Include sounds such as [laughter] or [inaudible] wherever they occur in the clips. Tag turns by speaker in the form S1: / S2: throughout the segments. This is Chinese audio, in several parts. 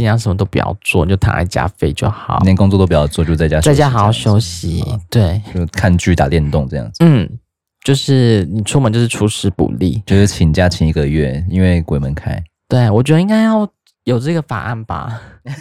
S1: 尽量什么都不要做，就躺在家废就好，
S2: 连工作都不要做，就在家
S1: 在家好好休息。对，
S2: 就看剧、打电动这样子。
S1: 嗯，就是你出门就是出师不利，
S2: 就是请假请一个月，因为鬼门开。
S1: 对，我觉得应该要有这个法案吧。[laughs]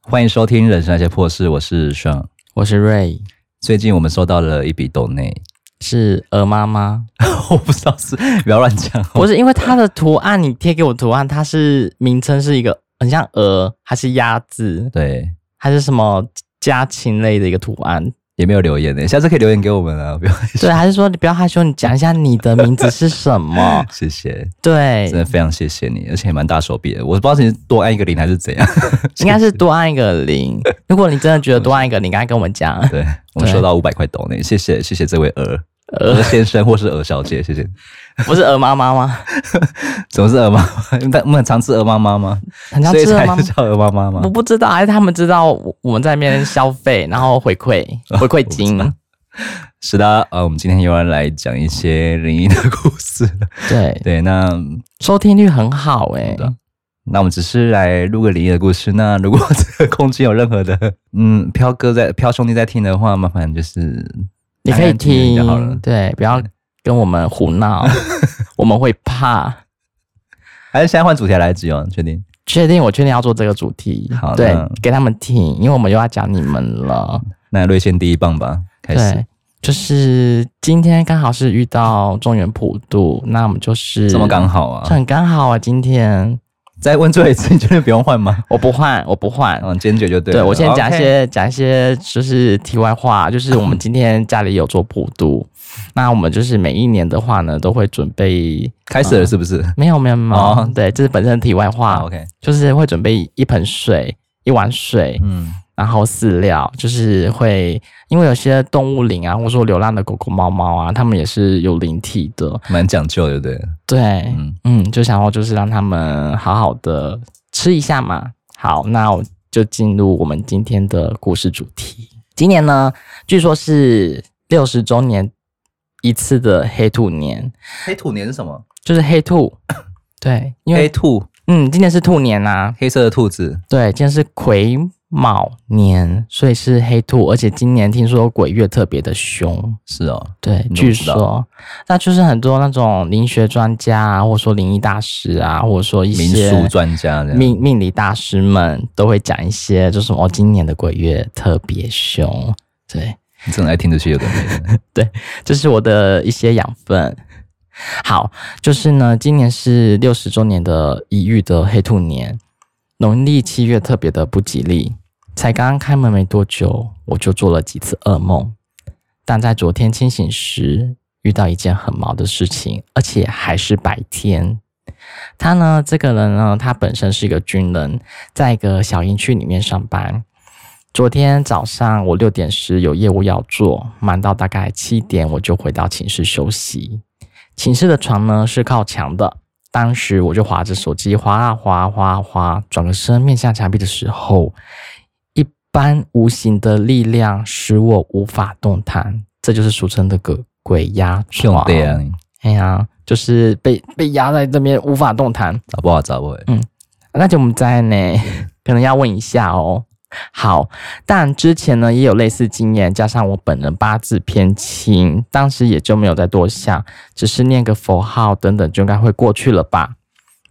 S2: 欢迎收听《人生那些破事》，我是爽，
S1: 我是瑞。
S2: 最近我们收到了一笔豆内，
S1: 是鹅妈妈，[laughs]
S2: 我不知道是，不要乱讲。
S1: 不是因为它的图案，你贴给我图案，它是名称是一个很像鹅还是鸭子？
S2: 对，
S1: 还是什么家禽类的一个图案？
S2: 也没有留言呢，下次可以留言给我们啊！[laughs] 不要害羞。
S1: 对，还是说你不要害羞，你讲一下你的名字是什么？[laughs]
S2: 谢谢，
S1: 对，
S2: 真的非常谢谢你，而且蛮大手笔的。我不知道你是多按一个零还是怎样，[laughs]
S1: 应该是多按一个零。如果你真的觉得多按一个零，赶快跟我们讲。
S2: 对，我们收到五百块抖内，谢谢谢谢这位鹅。鹅先生或是鹅小姐，谢谢。
S1: 不是鹅妈妈吗？[laughs]
S2: 怎么是鹅妈妈？我们很常吃鹅妈妈吗？
S1: 很常吃鹅妈妈，
S2: 叫鹅妈妈吗？
S1: 我不知道，还是他们知道我们在那边消费，然后回馈 [laughs] 回馈金。
S2: 是的，呃，我们今天又要来讲一些灵异的故事。
S1: 对
S2: 对，那
S1: 收听率很好哎。
S2: 那我们只是来录个灵异的故事。那如果 [laughs] 这个空间有任何的，嗯，飘哥在飘兄弟在听的话，麻烦就是。
S1: 你可以听就好了，对，不要跟我们胡闹，[laughs] 我们会怕。
S2: 还是现在换主题来讲哦？确定？
S1: 确定？我确定要做这个主题。
S2: 好，
S1: 对，给他们听，因为我们又要讲你们了。
S2: 那瑞先第一棒吧，开始。
S1: 就是今天刚好是遇到中原普渡，那我们就是
S2: 这么刚好啊，
S1: 很刚好啊，今天。
S2: 再问最后一次，你确定不用换吗？
S1: 我不换，我不换。
S2: 嗯，坚决就对。
S1: 对，我先讲一些讲 Okay. 一些，就是题外话，就是我们今天家里有做普渡，[laughs] 那我们就是每一年的话呢，都会准备
S2: 开始了，是不是？
S1: 没有，没有，没有。哦、对，这是本身的题外话。
S2: OK，
S1: 就是会准备一盆水，一碗水。嗯。然后饲料就是会，因为有些动物灵啊，或者说流浪的狗狗、猫猫啊，它们也是有灵体的，
S2: 蛮讲究的，对。
S1: 对，嗯嗯，就想要就是让它们好好的吃一下嘛。好，那我就进入我们今天的故事主题。今年呢，据说是六十周年一次的黑兔年。
S2: 黑兔年是什么？
S1: 就是黑兔。[coughs] 对，因为
S2: 黑兔。
S1: 嗯，今年是兔年呐，
S2: 黑色的兔子。
S1: 对，今天是癸。卯年，所以是黑兔，而且今年听说鬼月特别的凶。
S2: 是哦，
S1: 对，据说，那就是很多那种灵学专家啊，或者说灵异大师啊，或者说一些
S2: 民俗专家、
S1: 命命理大师们都会讲一些，就是哦，今年的鬼月特别凶。对，
S2: 你正在听这些有的没的。[laughs]
S1: 对，这是我的一些养分。好，就是呢，今年是六十周年的一遇的黑兔年。农历七月特别的不吉利，才刚刚开门没多久，我就做了几次噩梦。但在昨天清醒时，遇到一件很毛的事情，而且还是白天。他呢，这个人呢，他本身是一个军人，在一个小营区里面上班。昨天早上我六点时有业务要做，忙到大概七点，我就回到寝室休息。寝室的床呢是靠墙的。当时我就划着手机，滑啊滑，滑啊滑，转个身面向墙壁的时候，一般无形的力量使我无法动弹，这就是俗称的个鬼压床。哎呀，就是被被压在这边无法动弹，
S2: 找不好找不回。
S1: 嗯，那就我们在呢，可能要问一下哦。好，但之前呢也有类似经验，加上我本人八字偏轻，当时也就没有再多想，只是念个佛号等等就应该会过去了吧。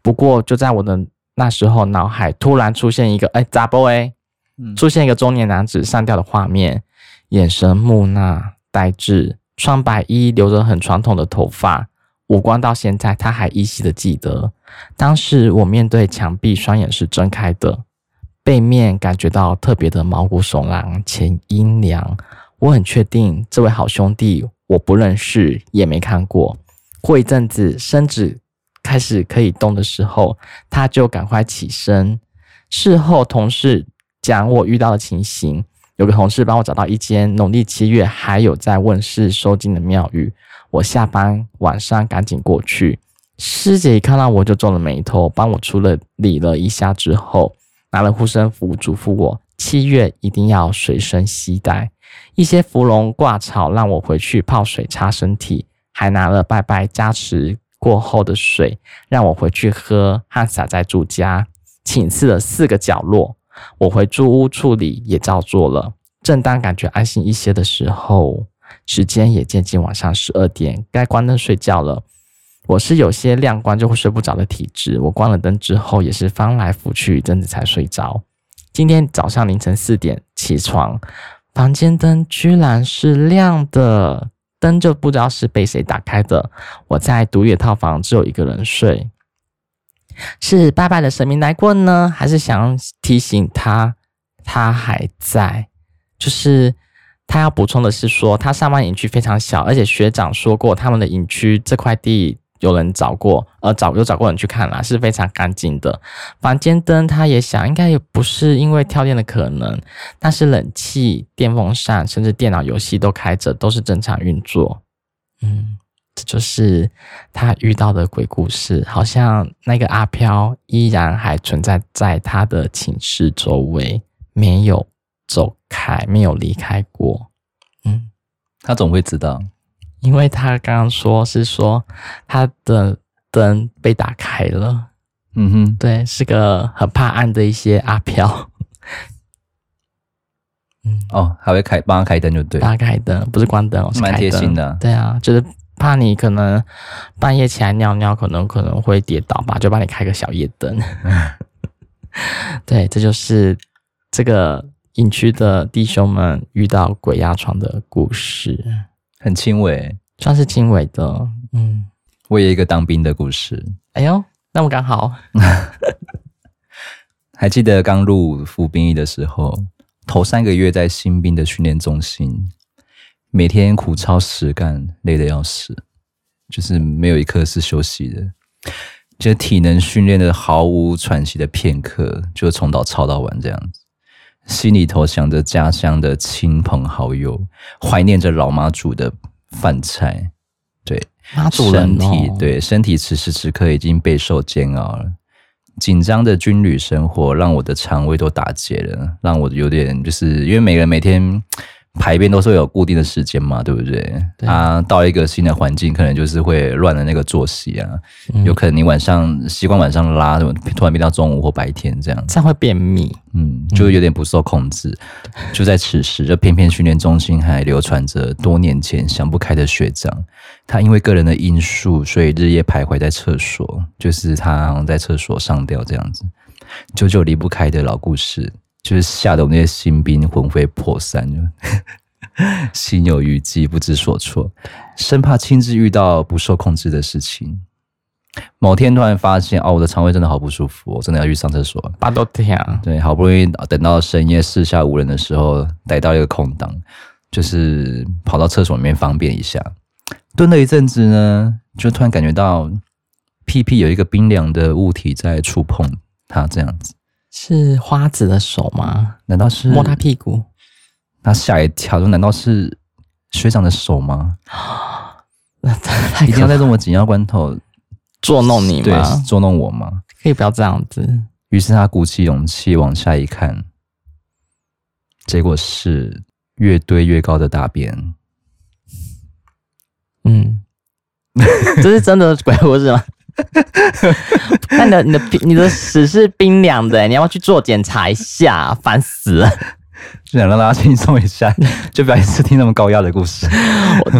S1: 不过就在我的那时候，脑海突然出现一个，哎，咋不哎，出现一个中年男子上吊的画面，眼神木讷呆滞，穿白衣，留着很传统的头发，五官到现在他还依稀的记得。当时我面对墙壁，双眼是睁开的。背面感觉到特别的毛骨悚然且阴凉，我很确定这位好兄弟我不认识也没看过。过一阵子身子开始可以动的时候，他就赶快起身。事后同事讲我遇到的情形，有个同事帮我找到一间农历七月还有在问事收金的庙宇，我下班晚上赶紧过去。师姐一看到我就皱了眉头，帮我处理了一下之后。拿了护身符，嘱咐我七月一定要随身携带，一些芙蓉挂草让我回去泡水擦身体，还拿了拜拜加持过后的水让我回去喝，和洒在住家寝室的四个角落。我回住屋处理也照做了。正当感觉安心一些的时候，时间也接近晚上十二点，该关灯睡觉了。我是有些亮光就会睡不着的体质，我关了灯之后也是翻来覆去一阵子才睡着。今天早上凌晨四点起床，房间灯居然是亮的，灯就不知道是被谁打开的。我在独野套房只有一个人睡，是拜拜的神明来过呢，还是想提醒他他还在？就是他要补充的是说，他上班营区非常小，而且学长说过他们的营区这块地。有人找过，呃，找有找过人去看了，是非常干净的。房间灯，他也想，应该也不是因为跳电的可能，但是冷气、电风扇，甚至电脑游戏都开着，都是正常运作。嗯，这就是他遇到的鬼故事，好像那个阿飘依然还存在在他的寝室周围，没有走开，没有离开过。嗯，
S2: 他总会知道。
S1: 因为他刚刚说是说他的灯被打开了，
S2: 嗯哼，
S1: 对，是个很怕暗的一些阿飘，[laughs]
S2: 嗯，哦，还会开帮他开灯就对，
S1: 帮他开灯不是关灯，是开灯，
S2: 蛮贴心的，
S1: 对啊，就是怕你可能半夜起来尿尿，可能可能会跌倒吧，就帮你开个小夜灯，[laughs] 对，这就是这个隐区的弟兄们遇到鬼压床的故事。
S2: 很轻微，
S1: 算是轻微的。嗯，
S2: 我有一个当兵的故事。
S1: 哎呦，那么刚好。[laughs]
S2: 还记得刚入服兵役的时候，头三个月在新兵的训练中心，每天苦操实干，累得要死，就是没有一刻是休息的，就体能训练的毫无喘息的片刻，就从早操到晚这样子。心里头想着家乡的亲朋好友，怀念着老妈煮的饭菜，对，
S1: 妈祖人哦、
S2: 身体对身体此时此刻已经备受煎熬了。紧张的军旅生活让我的肠胃都打结了，让我有点就是因为每个人每天。排便都是有固定的时间嘛，对不对？他、啊、到一个新的环境，可能就是会乱了那个作息啊。嗯、有可能你晚上习惯晚上拉，突然变到中午或白天这样，
S1: 这样会便秘。
S2: 嗯，就有点不受控制。嗯、就在此时，就偏偏训练中心还流传着多年前想不开的学长，他因为个人的因素，所以日夜徘徊在厕所，就是他好像在厕所上吊这样子，久久离不开的老故事。就是吓得我那些新兵魂飞魄散，[laughs] 心有余悸，不知所措，生怕亲自遇到不受控制的事情。某天突然发现，哦，我的肠胃真的好不舒服，我真的要去上厕所。
S1: 巴都天，
S2: 对，好不容易等到深夜四下无人的时候，逮到一个空档，就是跑到厕所里面方便一下。蹲了一阵子呢，就突然感觉到屁屁有一个冰凉的物体在触碰它，这样子。
S1: 是花子的手吗？
S2: 难道是
S1: 摸他屁股？
S2: 他吓一跳，说：“难道是学长的手吗？”一定要在这么紧要关头
S1: 捉弄你吗？
S2: 对，捉弄我吗？
S1: 可以不要这样子。
S2: 于是他鼓起勇气往下一看，结果是越堆越高的大便。
S1: 嗯，[laughs] 这是真的鬼故事吗？[laughs] 那你的你的你的屎是冰凉的，你要不要去做检查一下？烦死了！
S2: 就想让大家轻松一下，[laughs] 就不要一次听那么高压的故事。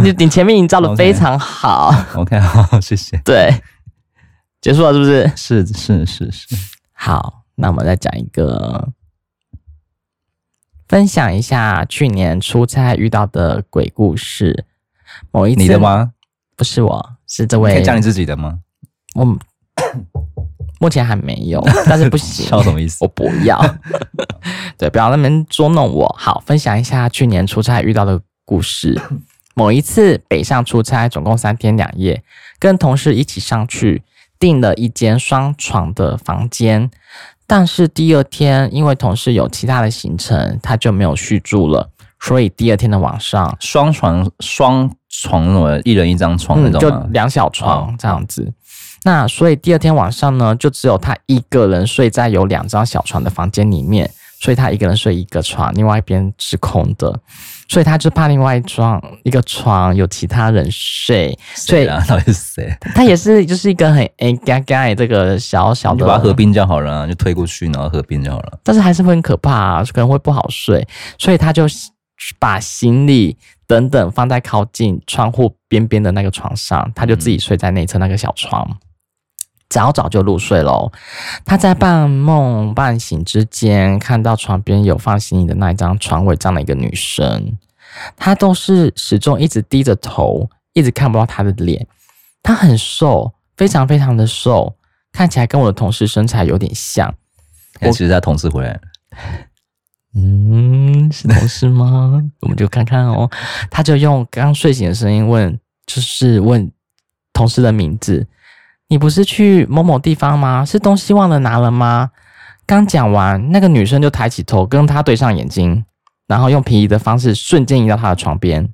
S1: 你你前面营造的 [laughs] 非常好。
S2: OK，好，谢谢。
S1: 对，结束了是不是？
S2: 是是是是。
S1: 好，那我们再讲一个，分享一下去年出差遇到的鬼故事。某一次，
S2: 你的吗？
S1: 不是我，是这位。
S2: 可以讲你自己的吗？
S1: 我目前还没有，但是不行。
S2: 笑什么意思？
S1: 我不要。[laughs] 对，不要那边捉弄我。好，分享一下去年出差遇到的故事。某一次北上出差，总共三天两夜，跟同事一起上去订了一间双床的房间。但是第二天因为同事有其他的行程，他就没有续住了。所以第二天的晚上，
S2: 双床双床什么，一人一张床那种，
S1: 就两小床这样子。那所以第二天晚上呢，就只有他一个人睡在有两张小床的房间里面，所以他一个人睡一个床，另外一边是空的，所以他就怕另外一床一个床有其他人睡。所以
S2: 啊，到底是谁？
S1: 他也是就是一个很哎嘎嘎这个小小的，
S2: 就把它合并就好了，就推过去，然后合并就好了。
S1: 但是还是会很可怕啊，可能会不好睡，所以他就把行李等等放在靠近窗户边边的那个床上，他就自己睡在内侧那个小床。嗯早早就入睡喽。他在半梦半醒之间，看到床边有放行李的那一张床位站了一个女生。她都是始终一直低着头，一直看不到她的脸。她很瘦，非常非常的瘦，看起来跟我的同事身材有点像。
S2: 我其实他同事回来了。
S1: 嗯，是同事吗？[laughs] 我们就看看哦。他就用刚睡醒的声音问，就是问同事的名字。你不是去某某地方吗？是东西忘了拿了吗？刚讲完，那个女生就抬起头跟他对上眼睛，然后用平移的方式瞬间移到他的床边，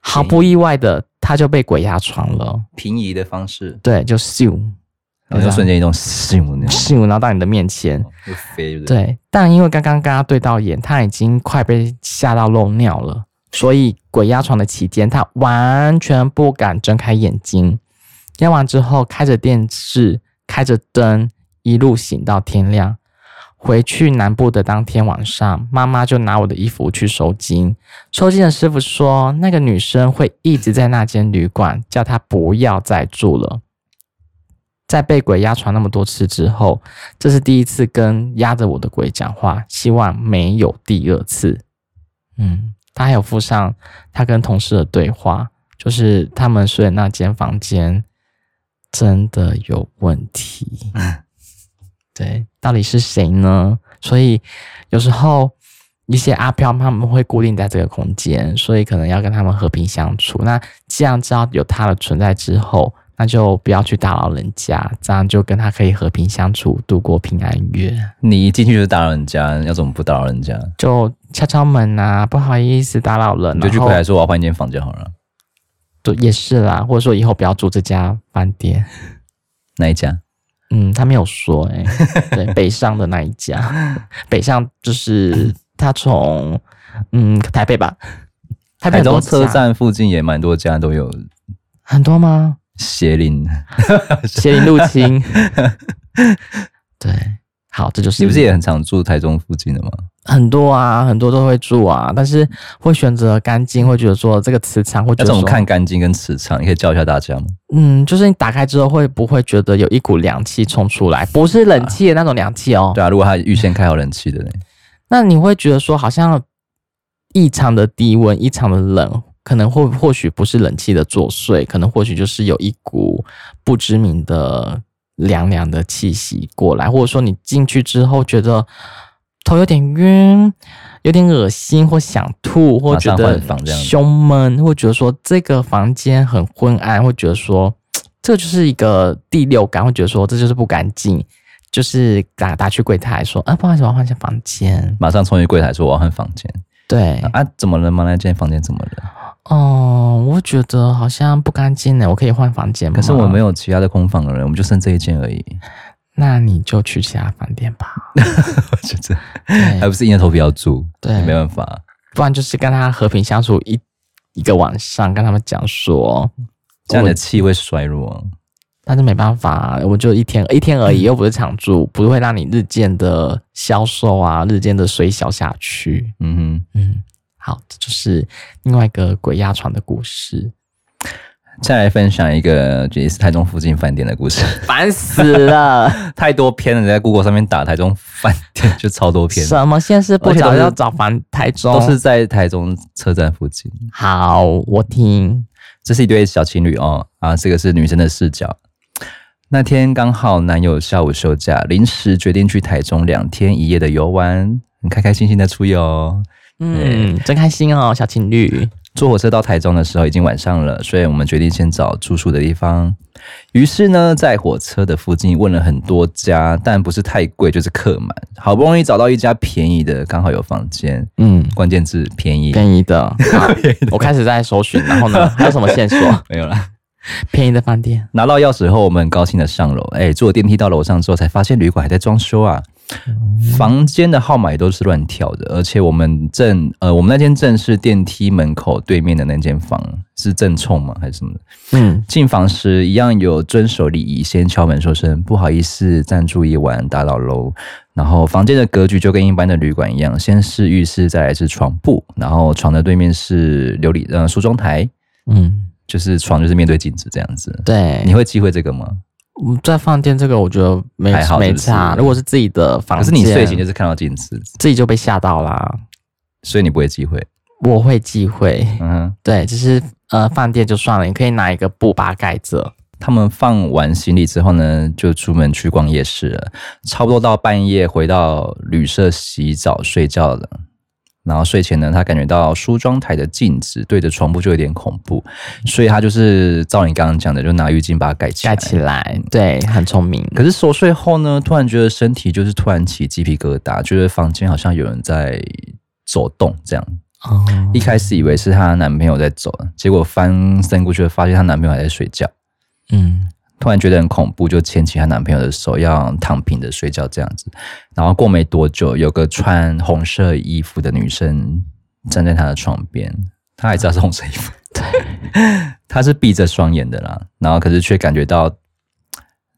S1: 毫不意外的，他就被鬼压床了。
S2: 平移的方式，
S1: 对，就咻，
S2: 然后就瞬间移动咻，
S1: 咻，然后到你的面前，
S2: 就飞了。
S1: 对，但因为刚刚跟他对到眼，他已经快被吓到漏尿了，所以鬼压床的期间，他完全不敢睁开眼睛。验完之后，开着电视，开着灯，一路醒到天亮。回去南部的当天晚上，妈妈就拿我的衣服去收金。收金的师傅说，那个女生会一直在那间旅馆，叫她不要再住了。在被鬼压床那么多次之后，这是第一次跟压着我的鬼讲话，希望没有第二次。嗯，他还有附上他跟同事的对话，就是他们睡的那间房间。真的有问题，对，到底是谁呢？所以有时候一些阿飘他们会固定在这个空间，所以可能要跟他们和平相处。那既然知道有他的存在之后，那就不要去打扰人家，这样就跟他可以和平相处，度过平安夜。
S2: 你一进去就打扰人家，要怎么不打扰人家？
S1: 就敲敲门啊，不好意思打扰了，
S2: 你就去柜台说我要换一间房间好了。
S1: 也是啦，或者说以后不要住这家饭店。[laughs]
S2: 哪一家？
S1: 嗯，他没有说哎、欸。[laughs] 对，北上的那一家，[laughs] 北上就是他从嗯台北吧，台北
S2: 台中车站附近也蛮多家都有。
S1: 很多吗？
S2: 邪灵，
S1: 邪灵入侵。对，好，这就是
S2: 你不是也很常住台中附近的吗？
S1: 很多啊，很多都会住啊，但是会选择干净，会觉得说这个磁场会觉得说。那怎么看
S2: 干净跟磁场？你可以教一下大家吗？
S1: 嗯，就是你打开之后会不会觉得有一股凉气冲出来？不是冷气的那种凉气哦。
S2: 对啊，如果他预先开好冷气的呢？
S1: 那你会觉得说好像异常的低温，异常的冷，可能或或许不是冷气的作祟，可能或许就是有一股不知名的凉凉的气息过来，或者说你进去之后觉得。头有点晕，有点恶心，或想吐，或觉得胸闷，或觉得说这个房间很昏暗，或觉得说 [tsk] 这就是一个第六感，会觉得说这就是不干净，就是打打去柜台说啊，不好意思，我要换间房间。
S2: 马上冲去柜台说我要换房间。
S1: 对
S2: 啊，怎么了吗？那间房间怎么了？
S1: 哦，我觉得好像不干净呢，我可以换房间吗？
S2: 可是我没有其他的空房的人，我们就剩这一间而已。
S1: 那你就去其他饭店吧。
S2: 我觉得还不是硬着头皮要住，
S1: 对，
S2: 没办法。
S1: 不然就是跟他和平相处一一个晚上，跟他们讲说，
S2: 这样的气会衰弱。
S1: 但是没办法，我就一天一天而已，又不是常住，嗯、不会让你日渐的消瘦啊，日渐的衰小下去。
S2: 嗯哼，
S1: 嗯，好，这就是另外一个鬼压床的故事。
S2: 再来分享一个也是台中附近饭店的故事，
S1: 烦死了，[laughs]
S2: 太多篇了，你在 Google 上面打台中饭店就超多篇。
S1: 什么现在是不找要找房台中，
S2: 都是在台中车站附近。
S1: 好，我听，
S2: 这是一对小情侣哦，啊，这个是女生的视角。那天刚好男友下午休假，临时决定去台中两天一夜的游玩，很开开心心的出游。
S1: 嗯，真开心哦，小情侣。
S2: 坐火车到台中的时候已经晚上了，所以我们决定先找住宿的地方。于是呢，在火车的附近问了很多家，但不是太贵，就是客满。好不容易找到一家便宜的，刚好有房间。嗯，关键字便宜，
S1: 便宜的。[laughs] 我开始在搜寻，然后呢，还有什么线索？[laughs]
S2: 没有了。
S1: 便宜的饭店。
S2: 拿到钥匙后，我们很高兴的上楼。哎，坐电梯到楼上之后，才发现旅馆还在装修啊。房间的号码也都是乱跳的，而且我们正呃，我们那间正是电梯门口对面的那间房是正冲吗？还是什么的？
S1: 嗯，
S2: 进房时一样有遵守礼仪，先敲门说声不好意思，暂住一晚，打扰喽。然后房间的格局就跟一般的旅馆一样，先是浴室，再来是床铺，然后床的对面是琉璃呃梳妆台，
S1: 嗯，
S2: 就是床就是面对镜子这样子。
S1: 对，
S2: 你会忌讳这个吗？
S1: 在饭店这个我觉得
S2: 没
S1: 没差，如果是自己的房间，
S2: 可是你睡醒就是看到镜子，
S1: 自己就被吓到啦，
S2: 所以你不会忌讳。
S1: 我会忌讳，
S2: 嗯哼，
S1: 对，就是呃饭店就算了，你可以拿一个布把它盖着。
S2: 他们放完行李之后呢，就出门去逛夜市了，差不多到半夜回到旅社洗澡睡觉了。然后睡前呢，他感觉到梳妆台的镜子对着床铺就有点恐怖，所以他就是照你刚刚讲的，就拿浴巾把它盖起来。
S1: 盖起来，对，很聪明。
S2: 可是熟睡后呢，突然觉得身体就是突然起鸡皮疙瘩，觉得房间好像有人在走动这样。
S1: 哦，
S2: 一开始以为是她男朋友在走，结果翻身过去发现她男朋友还在睡觉。
S1: 嗯。
S2: 突然觉得很恐怖，就牵起她男朋友的手，要躺平的睡觉这样子。然后过没多久，有个穿红色衣服的女生站在她的床边，她还知道是红色衣服，对，她是闭着双眼的啦。然后可是却感觉到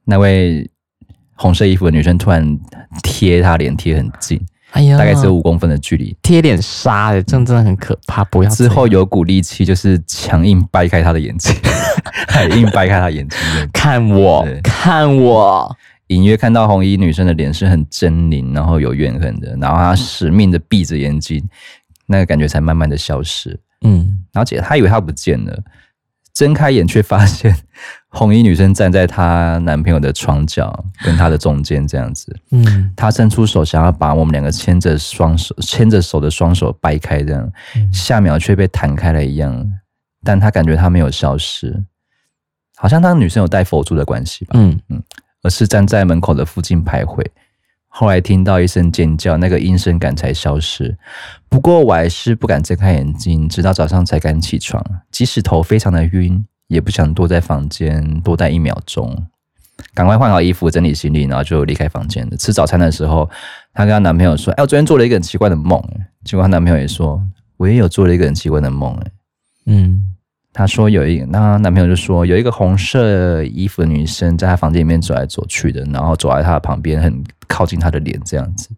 S2: 那位红色衣服的女生突然贴她脸贴很近。
S1: 哎呀，
S2: 大概只有五公分的距离，
S1: 贴脸杀的，真真的很可怕。不要
S2: 之后有股力气，就是强硬掰开他的眼睛，[laughs] 还硬掰开他眼睛，
S1: 看我，看我。
S2: 隐约看到红衣女生的脸是很狰狞，然后有怨恨的，然后她死命的闭着眼睛，那个感觉才慢慢的消失。嗯，然后姐她以为她不见了。睁开眼，却发现红衣女生站在她男朋友的床角，跟她的中间这样子。嗯，她伸出手想要把我们两个牵着双手、牵着手的双手掰开，这样，下秒却被弹开了一样。但她感觉她没有消失，好像她女生有带佛珠的关系吧？嗯嗯，而是站在门口的附近徘徊。后来听到一声尖叫，那个阴森感才消失。不过我还是不敢睁开眼睛，直到早上才敢起床。即使头非常的晕，也不想多在房间多待一秒钟。赶快换好衣服，整理行李，然后就离开房间了。吃早餐的时候，她跟她男朋友说：“哎，我昨天做了一个很奇怪的梦。”结果她男朋友也说：“我也有做了一个很奇怪的梦。”嗯。她说有一个，那她男朋友就说有一个红色衣服的女生在她房间里面走来走去的，然后走在她的旁边，很靠近她的脸这样子，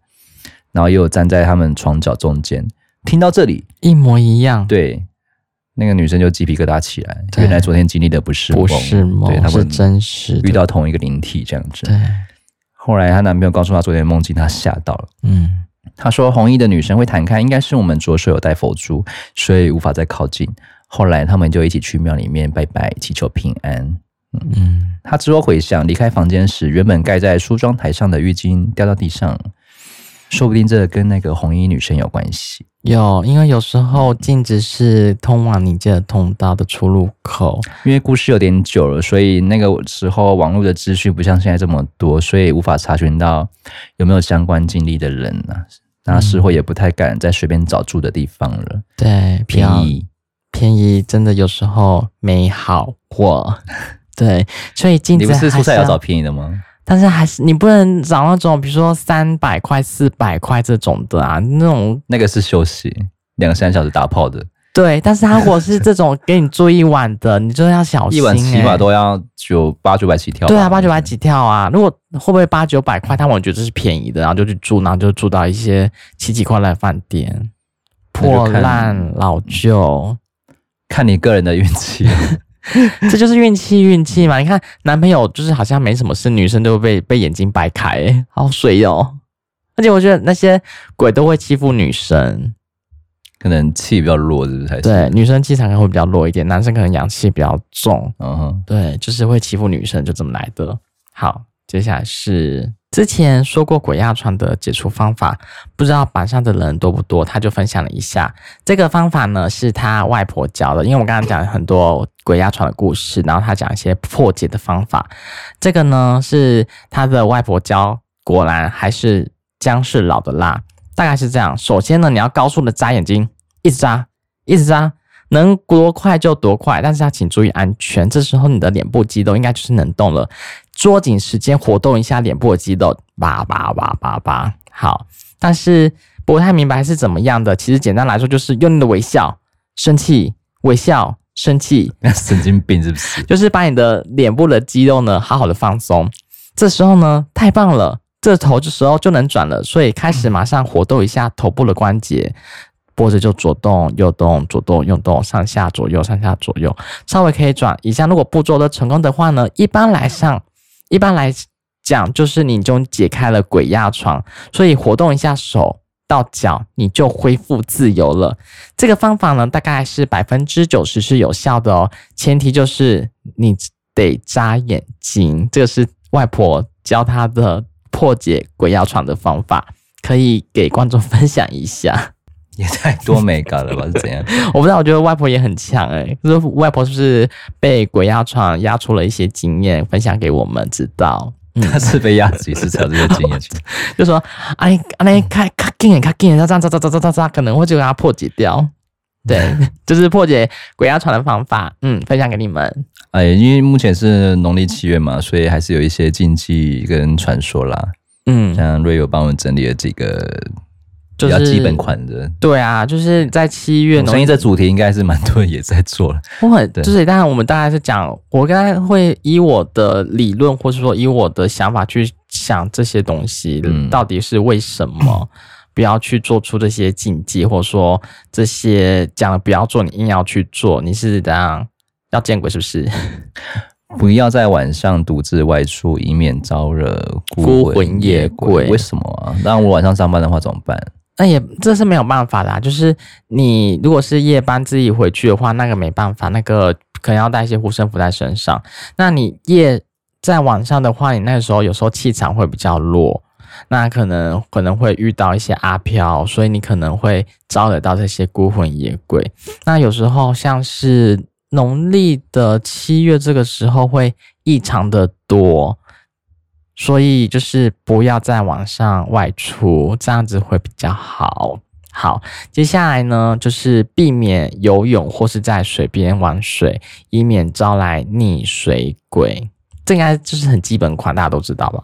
S2: 然后又有站在他们床角中间。听到这里
S1: 一模一样，
S2: 对，那个女生就鸡皮疙瘩起来。原来昨天经历的不是梦，
S1: 不是梦，
S2: 对，他们
S1: 是真实
S2: 遇到同一个灵体这样子。
S1: 对，
S2: 后来她男朋友告诉她昨天梦境，她吓到了。嗯，她说红衣的女生会弹开，应该是我们左手有带佛珠，所以无法再靠近。后来他们就一起去庙里面拜拜，祈求平安。嗯，嗯，他之后回想离开房间时，原本盖在梳妆台上的浴巾掉到地上，说不定这跟那个红衣女生有关系。
S1: 有，因为有时候镜子是通往你界的通道的出入口。
S2: 因为故事有点久了，所以那个时候网络的资讯不像现在这么多，所以无法查询到有没有相关经历的人啊。那时候也不太敢再随便找住的地方了。
S1: 对，便宜。便宜真的有时候没好货，[laughs] 对，所以镜子
S2: 你不是出差要找便宜的吗？
S1: 但是还是你不能找那种，比如说三百块、四百块这种的啊，那种
S2: 那个是休息两三小时打炮的。
S1: 对，但是他如果是这种给你住一晚的，你就要小心、欸，
S2: 一晚起码都要九八九百起跳。
S1: 对啊，八九百起跳啊！如果会不会八九百块，他我觉得这是便宜的，然后就去住，然后就住到一些奇奇怪怪的饭店，破烂老旧。
S2: 看你个人的运气，[laughs] [laughs]
S1: 这就是运气运气嘛。你看男朋友就是好像没什么事，女生都会被被眼睛掰开，好水哦。而且我觉得那些鬼都会欺负女生，
S2: 可能气比较弱，是不是？
S1: 对，女生气场可能会比较弱一点，男生可能阳气比较重。嗯哼，对，就是会欺负女生，就这么来的。好，接下来是。之前说过鬼压床的解除方法，不知道板上的人多不多，他就分享了一下这个方法呢，是他外婆教的。因为我刚刚讲了很多鬼压床的故事，然后他讲一些破解的方法。这个呢是他的外婆教，果然还是姜是老的辣，大概是这样。首先呢，你要高速的眨眼睛，一直眨，一直眨。能多快就多快，但是要请注意安全。这时候你的脸部肌肉应该就是能动了，捉紧时间活动一下脸部的肌肉，叭叭叭叭叭。好，但是不太明白是怎么样的。其实简单来说，就是用你的微笑、生气、微笑、生气。
S2: 那 [laughs] 神经病是不是？
S1: 就是把你的脸部的肌肉呢，好好的放松。这时候呢，太棒了，这头这时候就能转了。所以开始马上活动一下头部的关节。脖子就左动右动，左动右动，上下左右，上下左右，稍微可以转。一下如果步骤都成功的话呢，一般来上，一般来讲就是你就解开了鬼压床，所以活动一下手到脚，你就恢复自由了。这个方法呢，大概是百分之九十是有效的哦，前提就是你得眨眼睛。这个是外婆教她的破解鬼压床的方法，可以给观众分享一下。
S2: 也太多美感了吧？是怎样？[laughs]
S1: 我不知道，我觉得外婆也很强哎、欸。就是外婆是不是被鬼压床压出了一些经验，分享给我们知道？
S2: 他是被压几次才有这些经验？[laughs]
S1: 就说啊，你啊，你开卡紧，卡紧，要这样，这样，这样，这样，这样，可能会就给他破解掉。对，就是破解鬼压床的方法。嗯，分享给你们。
S2: 哎，因为目前是农历七月嘛，所以还是有一些禁忌跟传说啦。嗯，像瑞友帮我们整理了几个。比较基本款的，
S1: 对啊，就是在七月，
S2: 所以这主题应该是蛮多人也在做了。[laughs]
S1: 我很就是，当然我们大概是讲，我刚才会以我的理论，或是说以我的想法去想这些东西，嗯、到底是为什么 [coughs] 不要去做出这些禁忌，或者说这些讲了不要做，你硬要去做，你是怎样要见鬼是不是？
S2: 不要在晚上独自外出，以免招惹孤魂野鬼。为什么啊？那我晚上上班的话怎么办？
S1: 那也这是没有办法啦，就是你如果是夜班自己回去的话，那个没办法，那个可能要带一些护身符在身上。那你夜在晚上的话，你那个时候有时候气场会比较弱，那可能可能会遇到一些阿飘，所以你可能会招惹到这些孤魂野鬼。那有时候像是农历的七月这个时候会异常的多。所以就是不要在晚上外出，这样子会比较好。好，接下来呢，就是避免游泳或是在水边玩水，以免招来溺水鬼。这应该就是很基本款，大家都知道吧？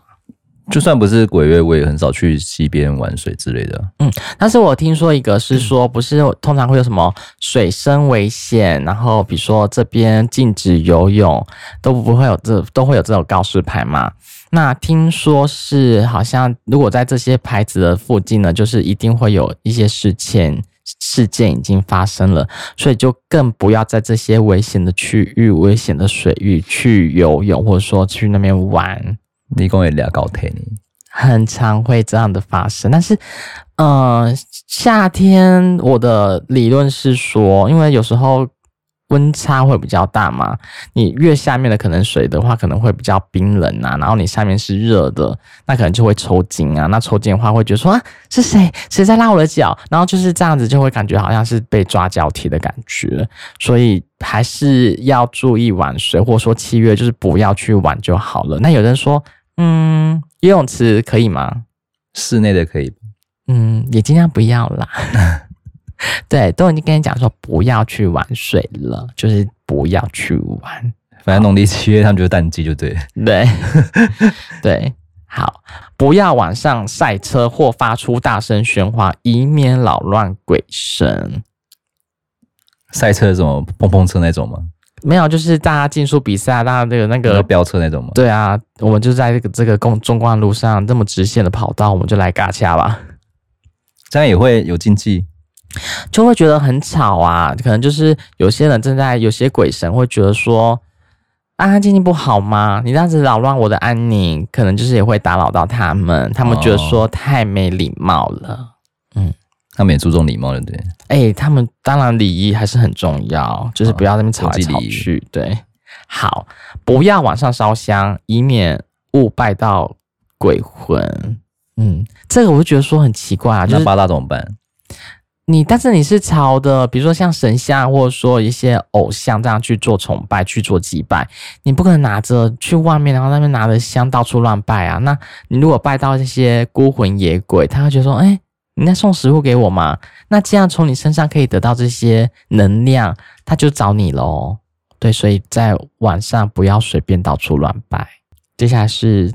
S2: 就算不是鬼月，我也很少去溪边玩水之类的。
S1: 嗯，但是我听说一个是说，不是通常会有什么水深危险，然后比如说这边禁止游泳，都不会有这都会有这种告示牌吗？那听说是好像，如果在这些牌子的附近呢，就是一定会有一些事件事件已经发生了，所以就更不要在这些危险的区域、危险的水域去游泳，或者说去那边玩。
S2: 你讲会俩搞天，
S1: 很常会这样的发生。但是，嗯、呃，夏天我的理论是说，因为有时候。温差会比较大嘛，你越下面的可能水的话，可能会比较冰冷啊，然后你下面是热的，那可能就会抽筋啊。那抽筋的话，会觉得说啊，是谁谁在拉我的脚？然后就是这样子，就会感觉好像是被抓脚踢的感觉。所以还是要注意玩水，或者说七月就是不要去玩就好了。那有人说，嗯，游泳池可以吗？
S2: 室内的可以，
S1: 嗯，也尽量不要啦。[laughs] [laughs] 对，都已经跟你讲说不要去玩水了，就是不要去玩。
S2: 反正农历七月他们就是淡季，就对。[laughs]
S1: 对，[laughs] 对，好，不要晚上赛车或发出大声喧哗，以免扰乱鬼神。
S2: 赛车是什么碰碰车那种吗？
S1: 没有，就是大家竞速比赛，大家那个那个
S2: 飙车那种吗？
S1: 对啊，我们就在这个这个公中关路上这么直线的跑道，我们就来嘎掐吧。
S2: 这样也会有禁忌。
S1: 就会觉得很吵啊，可能就是有些人正在，有些鬼神会觉得说安安静静不好吗？你这样子扰乱我的安宁，可能就是也会打扰到他们，他们觉得说太没礼貌了。哦、嗯，
S2: 他们也注重礼貌的，对。
S1: 哎、欸，他们当然礼仪还是很重要，就是不要在那边吵来吵去。对，好，不要晚上烧香，以免误拜到鬼魂。嗯，这个我就觉得说很奇怪啊，就是、
S2: 那八大怎么办？
S1: 你但是你是朝的，比如说像神像或者说一些偶像这样去做崇拜、去做祭拜，你不可能拿着去外面，然后那边拿着香到处乱拜啊。那你如果拜到这些孤魂野鬼，他会觉得说：“哎，你在送食物给我吗？”那这样从你身上可以得到这些能量，他就找你喽。对，所以在晚上不要随便到处乱拜。接下来是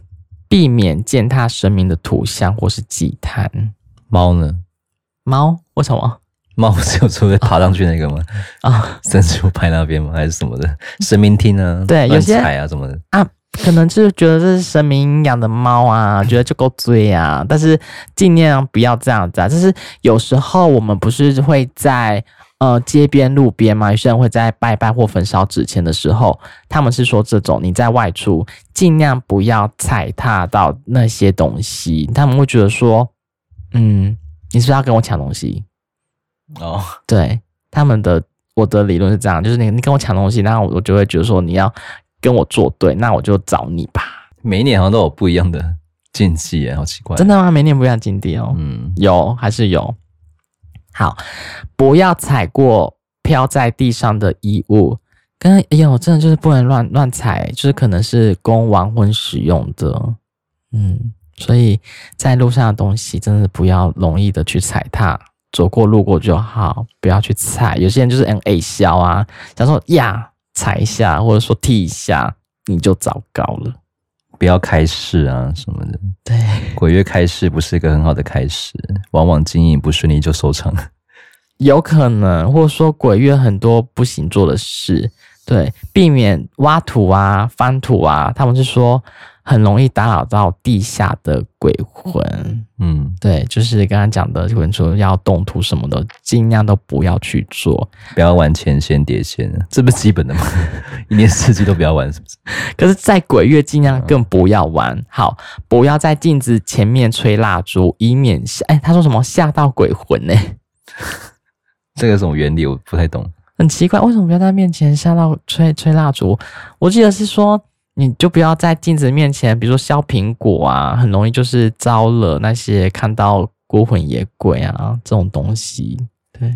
S1: 避免践踏神明的图像或是祭坛。
S2: 猫呢？
S1: 猫为什么？
S2: 猫不是有时候会爬上去那个吗？啊，神主牌那边吗？还是什么的？神明厅啊？
S1: 对，有些
S2: 彩啊什么的
S1: 啊，可能就是觉得这是神明养的猫啊，觉得就够追啊。但是尽量不要这样子啊。就是有时候我们不是会在呃街边路边嘛，有些人会在拜拜或焚烧纸钱的时候，他们是说这种你在外出尽量不要踩踏到那些东西，他们会觉得说，嗯，你是不是要跟我抢东西？
S2: 哦，
S1: 对，他们的我的理论是这样，就是你你跟我抢东西，那我就会觉得说你要跟我作对，那我就找你吧。
S2: 每一年好像都有不一样的禁忌耶，好奇怪。
S1: 真的吗？每年不一样禁忌哦。
S2: 嗯，
S1: 有还是有。好，不要踩过飘在地上的衣物，跟哎呦，真的就是不能乱乱踩，就是可能是供亡魂使用的。嗯，所以在路上的东西，真的不要容易的去踩踏。走过路过就好，不要去踩。有些人就是 N A 笑啊，想说呀踩一下，或者说踢一下，你就糟糕了。
S2: 不要开市啊什么的。
S1: 对，
S2: 鬼月开市不是一个很好的开始，往往经营不顺利就收场。
S1: 有可能，或者说鬼月很多不行做的事，对，避免挖土啊、翻土啊，他们是说。很容易打扰到地下的鬼魂，
S2: 嗯，
S1: 对，就是刚刚讲的，有人说要动土什么的，尽量都不要去做，
S2: 不要玩钱仙碟仙，这不是基本的吗？[laughs] 一年四季都不要玩，是不是？
S1: 可是，在鬼月尽量更不要玩。嗯、好，不要在镜子前面吹蜡烛，以免吓。哎，他说什么吓到鬼魂呢、欸？
S2: 这个什么原理？我不太懂。
S1: 很奇怪，为什么不要在他面前吓到吹吹蜡烛？我记得是说。你就不要在镜子面前，比如说削苹果啊，很容易就是招惹那些看到孤魂野鬼啊这种东西。对，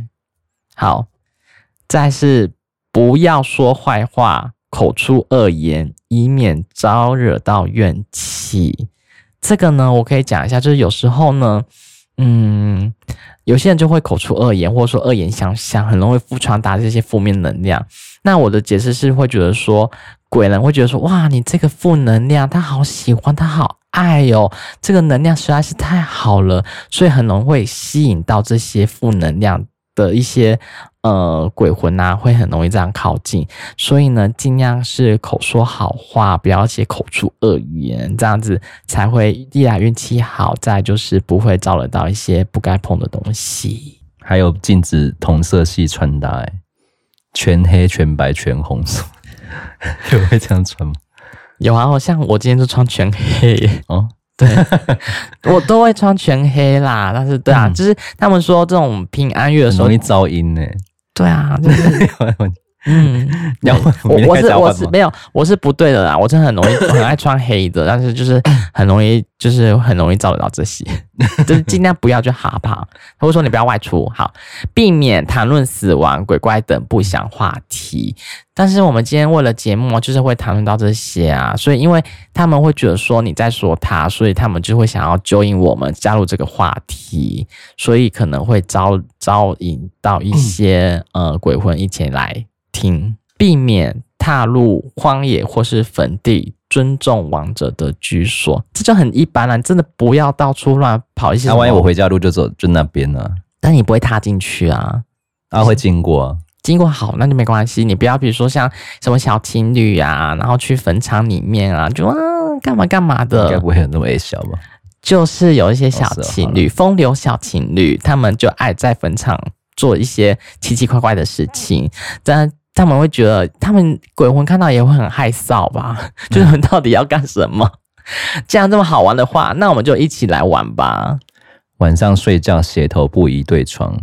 S1: 好，再是不要说坏话，口出恶言，以免招惹到怨气。这个呢，我可以讲一下，就是有时候呢，嗯，有些人就会口出恶言，或者说恶言相向，很容易传达这些负面能量。那我的解释是会觉得说。鬼人会觉得说：“哇，你这个负能量，他好喜欢，他好爱哟，这个能量实在是太好了，所以很容易会吸引到这些负能量的一些呃鬼魂呐、啊，会很容易这样靠近。所以呢，尽量是口说好话，不要写口出恶言，这样子才会一来运气好，再就是不会招惹到一些不该碰的东西。
S2: 还有禁止同色系穿搭，全黑、全白、全红色。” [laughs] 有会这样穿吗？
S1: 有啊，我像我今天就穿全黑
S2: 哦。
S1: 对，[laughs] 我都会穿全黑啦。但是，对啊，嗯、就是他们说这种平安夜的时候，
S2: 容易噪音呢。
S1: 对啊，就是。[laughs] 嗯，我我是我是没有，我是不对的啦。我真的很容易很爱穿黑的，但是就是很容易就是很容易招惹到这些，[laughs] 就是尽量不要去哈怕。他会说你不要外出，好，避免谈论死亡、鬼怪等不祥话题。但是我们今天为了节目，就是会谈论到这些啊，所以因为他们会觉得说你在说他，所以他们就会想要揪引我们加入这个话题，所以可能会招招引到一些、嗯、呃鬼魂一起来。听，避免踏入荒野或是坟地，尊重亡者的居所，这就很一般了。你真的不要到处乱跑一些。那、
S2: 啊、万一我回家路就走就那边呢？
S1: 但你不会踏进去啊？
S2: 啊，会经过、啊，
S1: 经过好，那就没关系。你不要比如说像什么小情侣啊，然后去坟场里面啊，就啊干嘛干嘛的，
S2: 应该不会有那么矮小吧？
S1: 就是有一些小情侣，风流小情侣，他们就爱在坟场做一些奇奇怪怪的事情，但。他们会觉得，他们鬼魂看到也会很害臊吧？就是到底要干什么？既然这么好玩的话，那我们就一起来玩吧。
S2: 晚上睡觉鞋头不宜对床，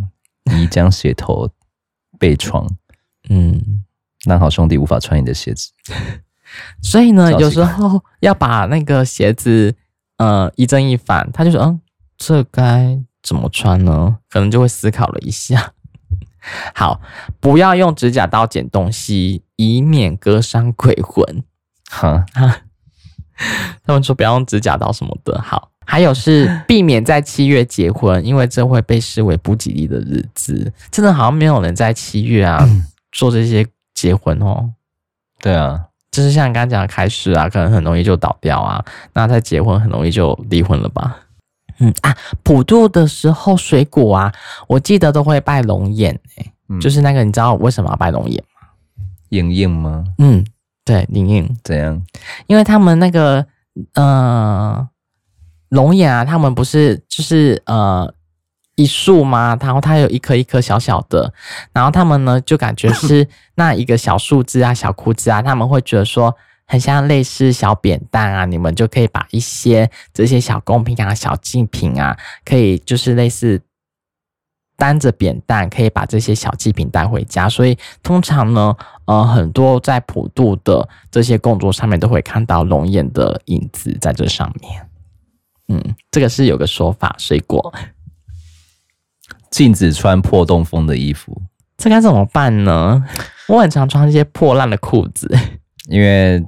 S2: 宜将鞋头背床。
S1: 嗯，
S2: 让好兄弟无法穿你的鞋子。
S1: 所以呢，有时候要把那个鞋子，呃，一正一反。他就说：“嗯，这该怎么穿呢？”可能就会思考了一下。[laughs] 好，不要用指甲刀剪东西，以免割伤鬼魂。
S2: 哈，[laughs]
S1: 他们说不要用指甲刀什么的。好，还有是避免在七月结婚，因为这会被视为不吉利的日子。真的好像没有人在七月啊 [clears throat] 做这些结婚哦。
S2: 对啊，
S1: 就是像你刚刚讲的开始啊，可能很容易就倒掉啊。那在结婚很容易就离婚了吧？嗯啊，普渡的时候水果啊，我记得都会拜龙眼诶、欸嗯、就是那个你知道为什么要拜龙眼吗？
S2: 莹莹吗？
S1: 嗯，对，莹莹
S2: 怎样？
S1: 因为他们那个呃龙眼啊，他们不是就是呃。一束嘛？然后它有一颗一颗小小的，然后他们呢就感觉是 [coughs] 那一个小树枝啊、小枯枝啊，他们会觉得说很像类似小扁担啊，你们就可以把一些这些小贡品啊、小祭品啊，可以就是类似担着扁担，可以把这些小祭品带回家。所以通常呢，呃，很多在普渡的这些供桌上面都会看到龙眼的影子在这上面。嗯，这个是有个说法，水果。
S2: 禁止穿破洞风的衣服，
S1: 这该怎么办呢？我很常穿一些破烂的裤子，[laughs]
S2: 因为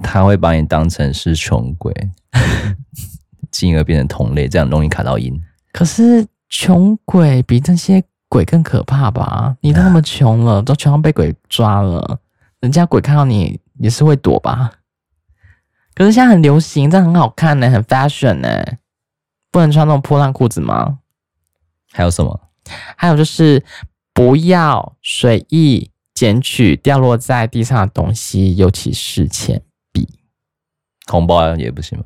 S2: 他会把你当成是穷鬼，[laughs] 进而变成同类，这样容易卡到音。
S1: 可是穷鬼比这些鬼更可怕吧？你都那么穷了，[laughs] 都穷到被鬼抓了，人家鬼看到你也是会躲吧？可是现在很流行，这很好看呢，很 fashion 呢，不能穿那种破烂裤子吗？
S2: 还有什么？
S1: 还有就是不要随意捡取掉落在地上的东西，尤其是钱币、
S2: 红包也不行吗？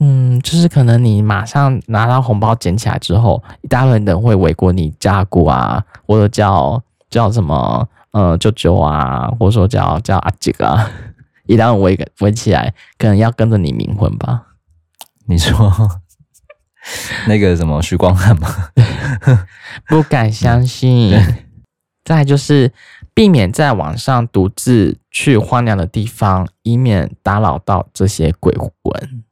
S1: 嗯，就是可能你马上拿到红包捡起来之后，一大堆人会围过你家姑啊，或者叫叫什么呃舅舅啊，或者说叫叫阿姐啊，一大堆围围起来，可能要跟着你冥婚吧？
S2: 你说？[laughs] 那个什么徐光汉吗？[laughs]
S1: 不敢相信。再就是避免在晚上独自去荒凉的地方，以免打扰到这些鬼魂。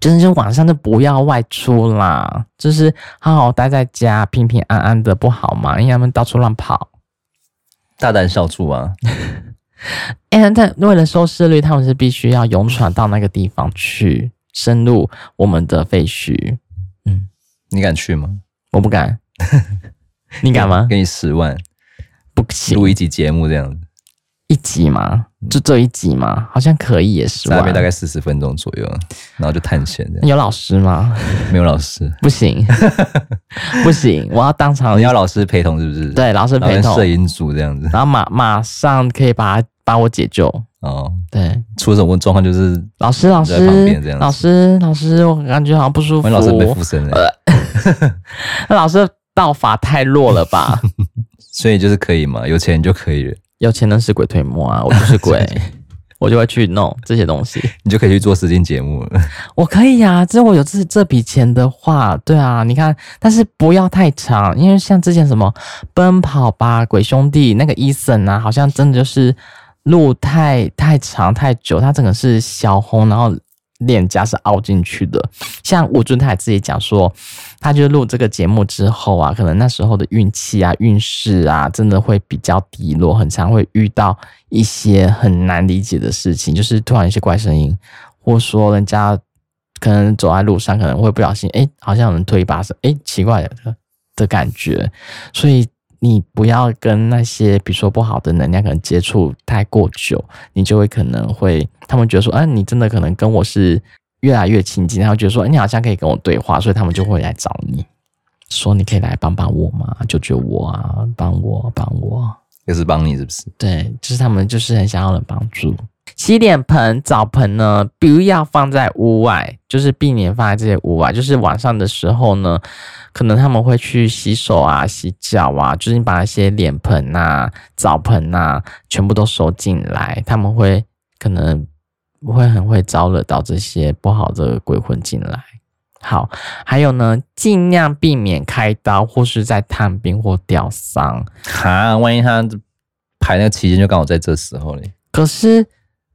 S1: 真的就晚上就不要外出啦，就是好好待在家，平平安安的不好吗？因为他们到处乱跑，
S2: 大胆小处啊！[laughs]
S1: 哎、欸，但为了收视率，他们是必须要勇闯到那个地方去。深入我们的废墟，嗯，
S2: 你敢去吗？
S1: 我不敢，[laughs] 你敢吗？
S2: 给你十万，
S1: 不行，
S2: 录一集节目这样子，
S1: 一集吗？就这一集吗？好像可以也是，
S2: 在那边大概四十分钟左右，然后就探险。
S1: 有老师吗？[laughs]
S2: 没有老师，
S1: 不行，[laughs] 不行，我要当场。
S2: 你要老师陪同是不是？
S1: 对，老师陪同，
S2: 摄影组这样子，
S1: 然后马马上可以把他把我解救。
S2: 哦，
S1: 对，
S2: 出了什么状况就是
S1: 老师，老师，老师，老师，我感觉好像不舒服。
S2: 老师被附身了，
S1: 那 [laughs] 老师道法太弱了吧？
S2: 所以就是可以嘛，有钱就可以了。
S1: 有钱能使鬼推磨啊！我就是鬼，[laughs] 我就会去弄这些东西。
S2: 你就可以去做实境节目了。
S1: 我可以呀、啊，只要我有这这笔钱的话，对啊，你看，但是不要太长，因为像之前什么奔跑吧鬼兄弟那个伊森啊，好像真的就是。路太太长太久，他整个是小红，然后脸颊是凹进去的。像吴尊他自己讲说，他就录这个节目之后啊，可能那时候的运气啊、运势啊，真的会比较低落，很常会遇到一些很难理解的事情，就是突然一些怪声音，或说人家可能走在路上可能会不小心，哎，好像有人推一把手，哎，奇怪的的感觉，所以。你不要跟那些比如说不好的能量可能接触太过久，你就会可能会他们觉得说，哎、啊，你真的可能跟我是越来越亲近，然后觉得说，你好像可以跟我对话，所以他们就会来找你，说你可以来帮帮我吗？救救我啊，帮我帮我，
S2: 也是帮你是不是？
S1: 对，就是他们就是很想要人帮助。洗脸盆、澡盆呢，不要放在屋外，就是避免放在这些屋外。就是晚上的时候呢，可能他们会去洗手啊、洗脚啊，就是你把那些脸盆啊、澡盆啊全部都收进来，他们会可能会很会招惹到这些不好的鬼魂进来。好，还有呢，尽量避免开刀或是在探病或吊丧。
S2: 哈，万一他排那个期间就刚好在这时候呢。
S1: 可是。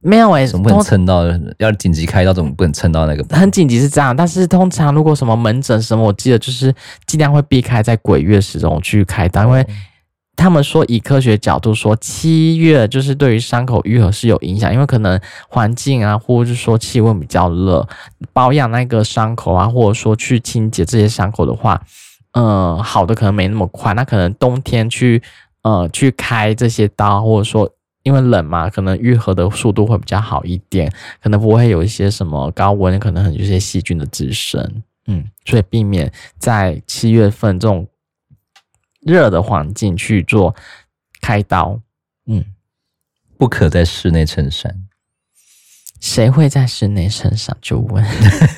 S1: 没有诶、欸，
S2: 怎么不能撑到？要紧急开刀，怎么不能撑到那个？
S1: 很紧急是这样，但是通常如果什么门诊什么，我记得就是尽量会避开在鬼月时中去开刀，因为他们说以科学角度说，七月就是对于伤口愈合是有影响，因为可能环境啊，或者是说气温比较热，保养那个伤口啊，或者说去清洁这些伤口的话，嗯、呃，好的可能没那么快，那可能冬天去呃去开这些刀，或者说。因为冷嘛，可能愈合的速度会比较好一点，可能不会有一些什么高温，可能很有一些细菌的滋生。嗯，所以避免在七月份这种热的环境去做开刀。嗯，
S2: 不可在室内撑伞。
S1: 谁会在室内撑伞？就问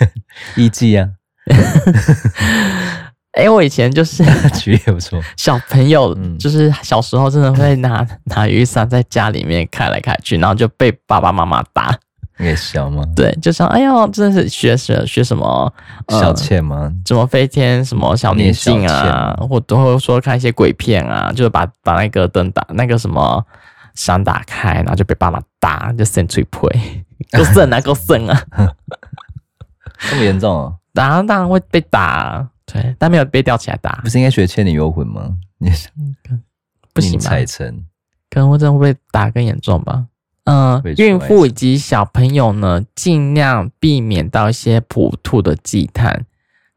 S1: [laughs]
S2: 一季啊。[laughs]
S1: 哎、欸，我以前就是 [laughs]
S2: 举例也不错。
S1: 小朋友就是小时候真的会拿 [laughs] 拿雨伞在家里面开来开去，然后就被爸爸妈妈打。
S2: 也小吗？
S1: 对，就像哎呦，真的是学学学什么、
S2: 呃、小倩吗？
S1: 什么飞天什么小女警啊，或都会说看一些鬼片啊，就是把把那个灯打那个什么伞打开，然后就被爸妈打，就扇嘴皮，够 [laughs] 省啊，够省啊，
S2: 这么严重啊？
S1: 当然当然会被打，对，但没有被吊起来打。
S2: 不是应该学《倩女幽魂》吗？你 [laughs]
S1: 不行
S2: 吧？彩晨，
S1: 可能会真的会被打更严重吧。嗯，孕妇以及小朋友呢，尽量避免到一些普渡的祭坛。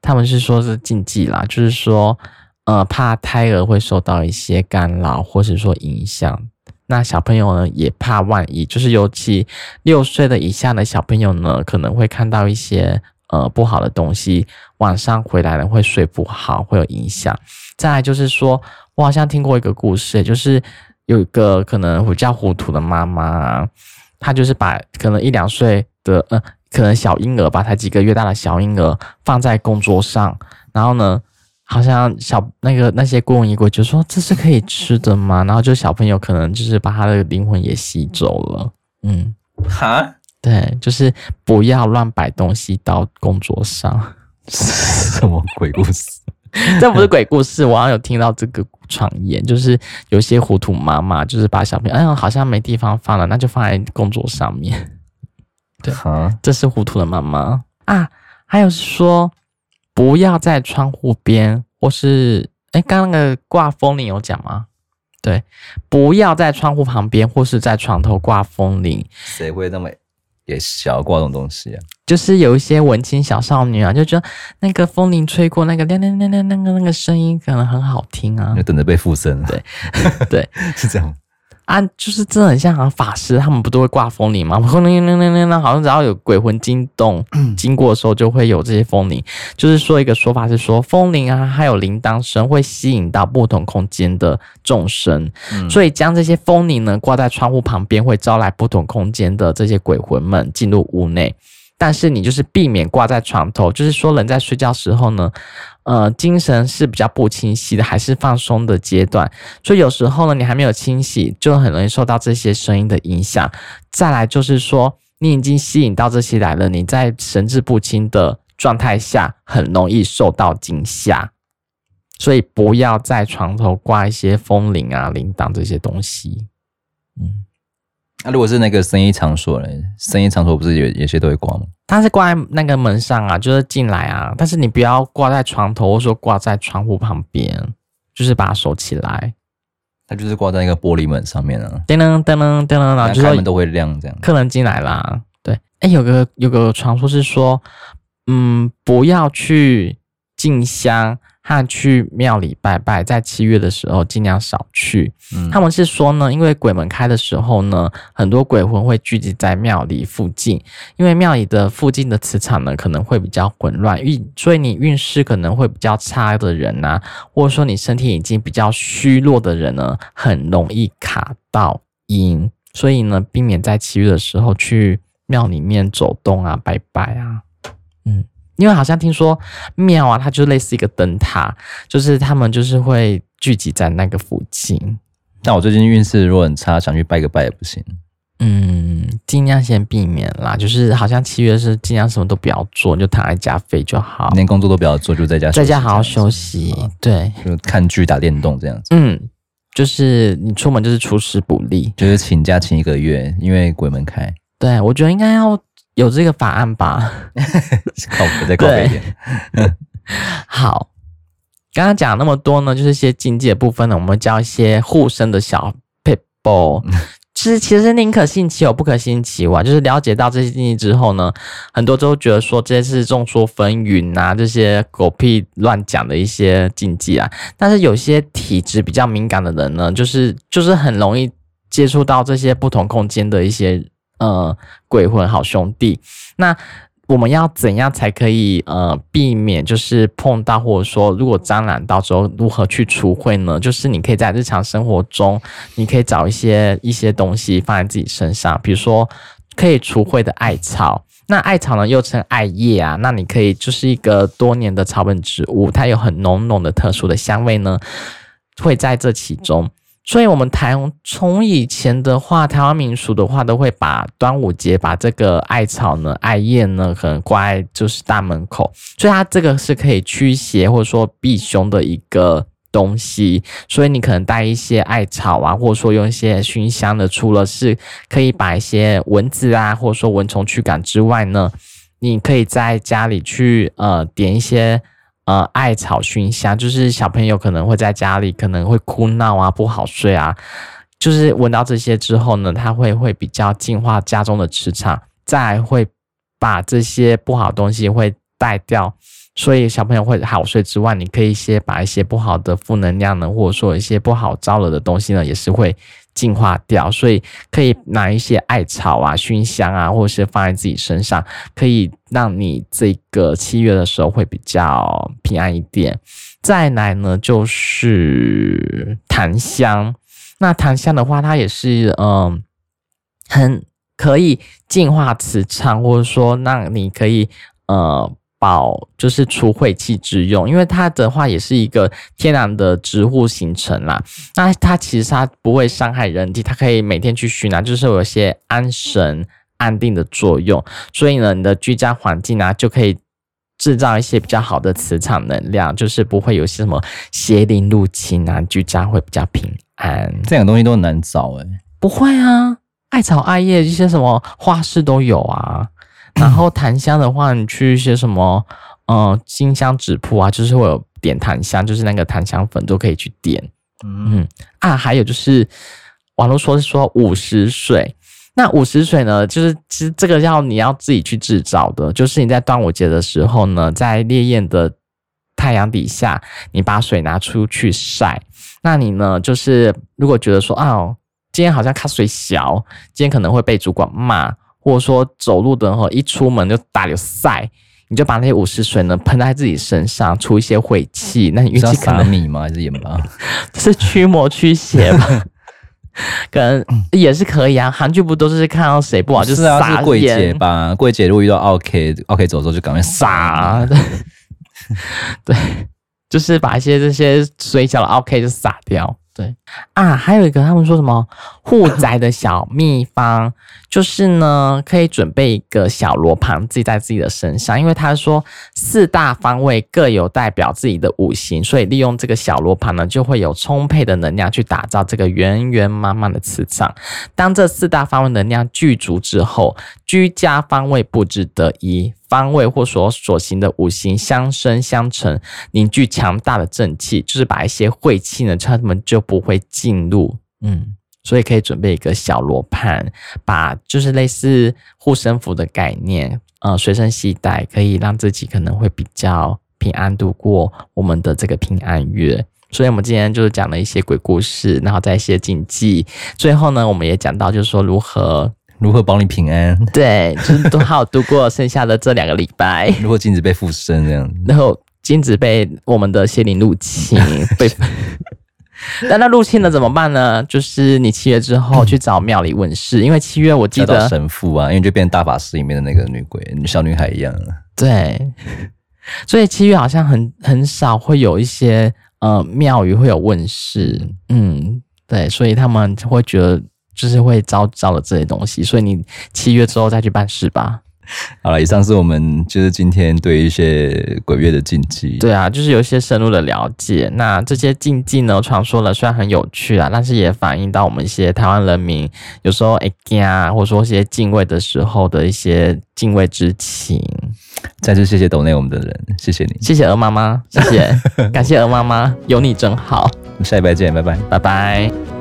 S1: 他们是说是禁忌啦，就是说，呃，怕胎儿会受到一些干扰，或是说影响。那小朋友呢，也怕万一，就是尤其六岁的以下的小朋友呢，可能会看到一些呃不好的东西，晚上回来了会睡不好，会有影响。再来就是说，我好像听过一个故事，就是。有一个可能比较糊涂的妈妈，她就是把可能一两岁的呃，可能小婴儿吧，才几个月大的小婴儿放在供桌上，然后呢，好像小那个那些孤魂野鬼就说，这是可以吃的吗？然后就小朋友可能就是把他的灵魂也吸走了。嗯，哈，对，就是不要乱摆东西到工作上，[laughs]
S2: 什么鬼故事？[laughs]
S1: 这不是鬼故事，我好像有听到这个传言，就是有些糊涂妈妈，就是把小朋友，哎呀，好像没地方放了，那就放在工作上面。[laughs] 对，这是糊涂的妈妈啊。还有是说，不要在窗户边，或是哎，刚刚那个挂风铃有讲吗？对，不要在窗户旁边，或是在床头挂风铃。
S2: 谁会那么？也想要挂这种东西啊，
S1: 就是有一些文青小少女啊，就觉得那个风铃吹过，那个亮亮亮亮那个那个声音可能很好听啊，
S2: 就等着被附身。
S1: 对对，[laughs]
S2: 是这样。
S1: 啊，就是真的很像好像法师，他们不都会挂风铃吗？风铃铃铃铃，好像只要有鬼魂惊动经过的时候，就会有这些风铃。就是说一个说法是说，风铃啊，还有铃铛声会吸引到不同空间的众生，嗯、所以将这些风铃呢挂在窗户旁边，会招来不同空间的这些鬼魂们进入屋内。但是你就是避免挂在床头，就是说人在睡觉时候呢，呃，精神是比较不清晰的，还是放松的阶段，所以有时候呢，你还没有清醒，就很容易受到这些声音的影响。再来就是说，你已经吸引到这些来了，你在神志不清的状态下，很容易受到惊吓，所以不要在床头挂一些风铃啊、铃铛这些东西，嗯。
S2: 那、如果是那个生意场所呢？生意场所不是有有些都会挂吗？
S1: 它是挂在那个门上啊，就是进来啊。但是你不要挂在床头，或者说挂在窗户旁边，就是把它收起来。
S2: 它就是挂在那个玻璃门上面啊。
S1: 噔噔噔噔噔，然后就开
S2: 门都会亮这样。
S1: 客人进来啦，对。哎、欸，有个有个传说是说，嗯，不要去进香。他去庙里拜拜，在七月的时候尽量少去。嗯，他们是说呢，因为鬼门开的时候呢，很多鬼魂会聚集在庙里附近，因为庙里的附近的磁场呢可能会比较混乱，运所以你运势可能会比较差的人呐、啊，或者说你身体已经比较虚弱的人呢，很容易卡到阴，所以呢，避免在七月的时候去庙里面走动啊、拜拜啊，嗯。因为好像听说庙啊，它就类似一个灯塔，就是他们就是会聚集在那个附近。
S2: 但我最近运势如果很差，想去拜个拜也不行。
S1: 嗯，尽量先避免啦。就是好像七月是尽量什么都不要做，你就躺在家废就好，
S2: 连工作都不要做，就在家
S1: 在家好好休息。对，
S2: 就看剧、打电动这样子。
S1: 嗯，就是你出门就是出师不利，
S2: 就是请假请一个月，因为鬼门开。
S1: 对，我觉得应该要。有这个法案吧？[laughs]
S2: 靠谱，再靠谱一点。[laughs]
S1: 好，刚刚讲那么多呢，就是一些禁忌的部分呢。我们教一些护身的小 people。其实，其实宁可信其有，不可信其无。就是了解到这些禁忌之后呢，很多都觉得说这些是众说纷纭啊，这些狗屁乱讲的一些禁忌啊。但是有些体质比较敏感的人呢，就是就是很容易接触到这些不同空间的一些呃鬼魂好兄弟。那我们要怎样才可以呃避免就是碰到，或者说如果沾染到之后如何去除秽呢？就是你可以在日常生活中，你可以找一些一些东西放在自己身上，比如说可以除秽的艾草。那艾草呢又称艾叶啊，那你可以就是一个多年的草本植物，它有很浓浓的特殊的香味呢，会在这其中。所以，我们台从以前的话，台湾民俗的话，都会把端午节把这个艾草呢、艾叶呢，可能挂在就是大门口，所以它这个是可以驱邪或者说避凶的一个东西。所以你可能带一些艾草啊，或者说用一些熏香的，除了是可以把一些蚊子啊，或者说蚊虫驱赶之外呢，你可以在家里去呃点一些。呃，艾草熏香，就是小朋友可能会在家里可能会哭闹啊，不好睡啊，就是闻到这些之后呢，他会会比较净化家中的磁场，再会把这些不好的东西会带掉，所以小朋友会好睡之外，你可以先把一些不好的负能量呢，或者说一些不好招惹的东西呢，也是会。净化掉，所以可以拿一些艾草啊、熏香啊，或者是放在自己身上，可以让你这个七月的时候会比较平安一点。再来呢，就是檀香。那檀香的话，它也是嗯，很可以净化磁场，或者说让你可以呃。保就是除晦气之用，因为它的话也是一个天然的植物形成啦。那它其实它不会伤害人体，它可以每天去熏啊，就是有一些安神安定的作用。所以呢，你的居家环境啊，就可以制造一些比较好的磁场能量，就是不会有些什么邪灵入侵啊，居家会比较平安。
S2: 这两个东西都很难找诶、欸，
S1: 不会啊，艾草、艾叶一些什么花市都有啊。然后檀香的话，你去一些什么，呃，金香纸铺啊，就是会有点檀香，就是那个檀香粉都可以去点。嗯啊，还有就是网络说是说五十水，那五十水呢，就是其实这个要你要自己去制造的，就是你在端午节的时候呢，在烈焰的太阳底下，你把水拿出去晒，那你呢，就是如果觉得说啊，今天好像卡水小，今天可能会被主管骂。或者说走路的话，一出门就打流晒，你就把那些五十水呢喷在自己身上，出一些晦气。那你运气可能
S2: 米吗？还是盐巴？[laughs]
S1: 是驱魔驱邪吧？[laughs] 可能也是可以啊。韩剧不都是看到谁不好就？是啊，柜姐吧？
S2: 柜姐如果遇到 OK OK 走的时候就赶快撒。[laughs]
S1: 对，就是把一些这些水饺的 OK 就撒掉。对啊，还有一个他们说什么护宅的小秘方，[laughs] 就是呢，可以准备一个小罗盘，自己在自己的身上，因为他说四大方位各有代表自己的五行，所以利用这个小罗盘呢，就会有充沛的能量去打造这个圆圆满满的磁场。当这四大方位能量具足之后，居家方位布置得宜。方位或所所行的五行相生相成，凝聚强大的正气，就是把一些晦气呢，他们就不会进入。嗯，所以可以准备一个小罗盘，把就是类似护身符的概念，呃，随身携带，可以让自己可能会比较平安度过我们的这个平安月。所以，我们今天就是讲了一些鬼故事，然后再一些禁忌。最后呢，我们也讲到就是说如何。
S2: 如何保你平安？
S1: 对，就是都好度过剩下的这两个礼拜。[laughs]
S2: 如果禁止被附身这样，
S1: 然后禁止被我们的邪灵入侵，[laughs] 被，但那入侵了怎么办呢？就是你七月之后去找庙里问事，因为七月我记得
S2: 神父啊，因为就变大法师里面的那个女鬼、小女孩一样。
S1: 对，所以七月好像很很少会有一些呃庙宇会有问事。嗯，对，所以他们会觉得。就是会招招了这些东西，所以你七月之后再去办事吧。[laughs]
S2: 好了，以上是我们就是今天对一些鬼月的禁忌。
S1: 对啊，就是有一些深入的了解。那这些禁忌呢，传说了虽然很有趣啊，但是也反映到我们一些台湾人民有时候哎呀，或者说一些敬畏的时候的一些敬畏之情。
S2: 再次谢谢抖内我们的人，谢谢你，
S1: 谢谢鹅妈妈，谢谢，[laughs] 感谢鹅妈妈，有你真好。
S2: 下礼拜见，拜拜，
S1: 拜拜。